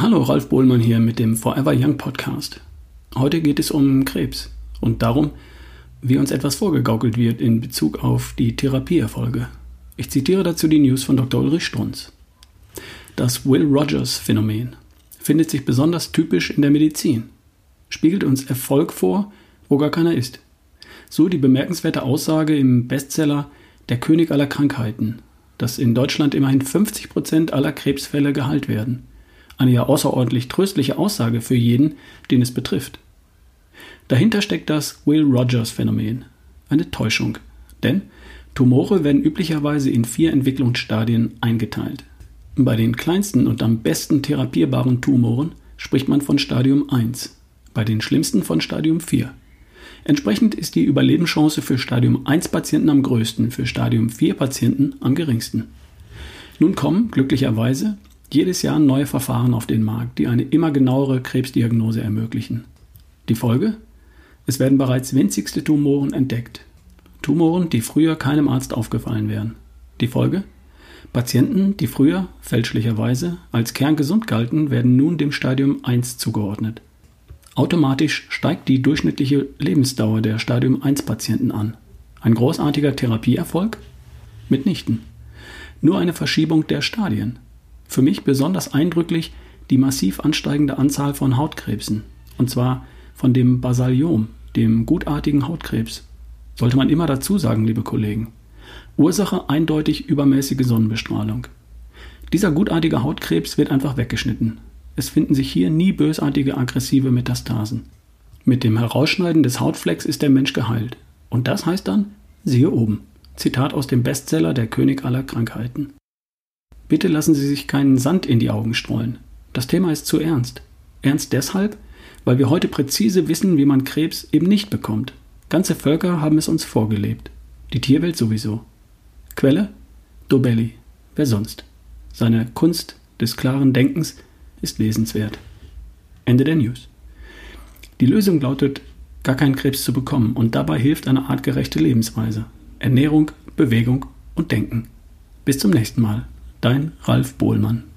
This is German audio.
Hallo, Ralf Bohlmann hier mit dem Forever Young Podcast. Heute geht es um Krebs und darum, wie uns etwas vorgegaukelt wird in Bezug auf die Therapieerfolge. Ich zitiere dazu die News von Dr. Ulrich Strunz. Das Will Rogers Phänomen findet sich besonders typisch in der Medizin, spiegelt uns Erfolg vor, wo gar keiner ist. So die bemerkenswerte Aussage im Bestseller Der König aller Krankheiten, dass in Deutschland immerhin 50 Prozent aller Krebsfälle geheilt werden eine ja außerordentlich tröstliche Aussage für jeden, den es betrifft. Dahinter steckt das Will Rogers Phänomen, eine Täuschung. Denn Tumore werden üblicherweise in vier Entwicklungsstadien eingeteilt. Bei den kleinsten und am besten therapierbaren Tumoren spricht man von Stadium 1, bei den schlimmsten von Stadium 4. Entsprechend ist die Überlebenschance für Stadium 1 Patienten am größten, für Stadium 4 Patienten am geringsten. Nun kommen, glücklicherweise, jedes Jahr neue Verfahren auf den Markt, die eine immer genauere Krebsdiagnose ermöglichen. Die Folge? Es werden bereits winzigste Tumoren entdeckt. Tumoren, die früher keinem Arzt aufgefallen wären. Die Folge? Patienten, die früher, fälschlicherweise, als kerngesund galten, werden nun dem Stadium 1 zugeordnet. Automatisch steigt die durchschnittliche Lebensdauer der Stadium 1 Patienten an. Ein großartiger Therapieerfolg? Mitnichten. Nur eine Verschiebung der Stadien. Für mich besonders eindrücklich die massiv ansteigende Anzahl von Hautkrebsen. Und zwar von dem Basaliom, dem gutartigen Hautkrebs. Sollte man immer dazu sagen, liebe Kollegen. Ursache eindeutig übermäßige Sonnenbestrahlung. Dieser gutartige Hautkrebs wird einfach weggeschnitten. Es finden sich hier nie bösartige aggressive Metastasen. Mit dem Herausschneiden des Hautflecks ist der Mensch geheilt. Und das heißt dann, siehe oben. Zitat aus dem Bestseller Der König aller Krankheiten. Bitte lassen Sie sich keinen Sand in die Augen streuen. Das Thema ist zu ernst. Ernst deshalb, weil wir heute präzise wissen, wie man Krebs eben nicht bekommt. Ganze Völker haben es uns vorgelebt. Die Tierwelt sowieso. Quelle? Dobelli. Wer sonst? Seine Kunst des klaren Denkens ist lesenswert. Ende der News. Die Lösung lautet, gar keinen Krebs zu bekommen und dabei hilft eine artgerechte Lebensweise. Ernährung, Bewegung und Denken. Bis zum nächsten Mal. Dein Ralf Bohlmann.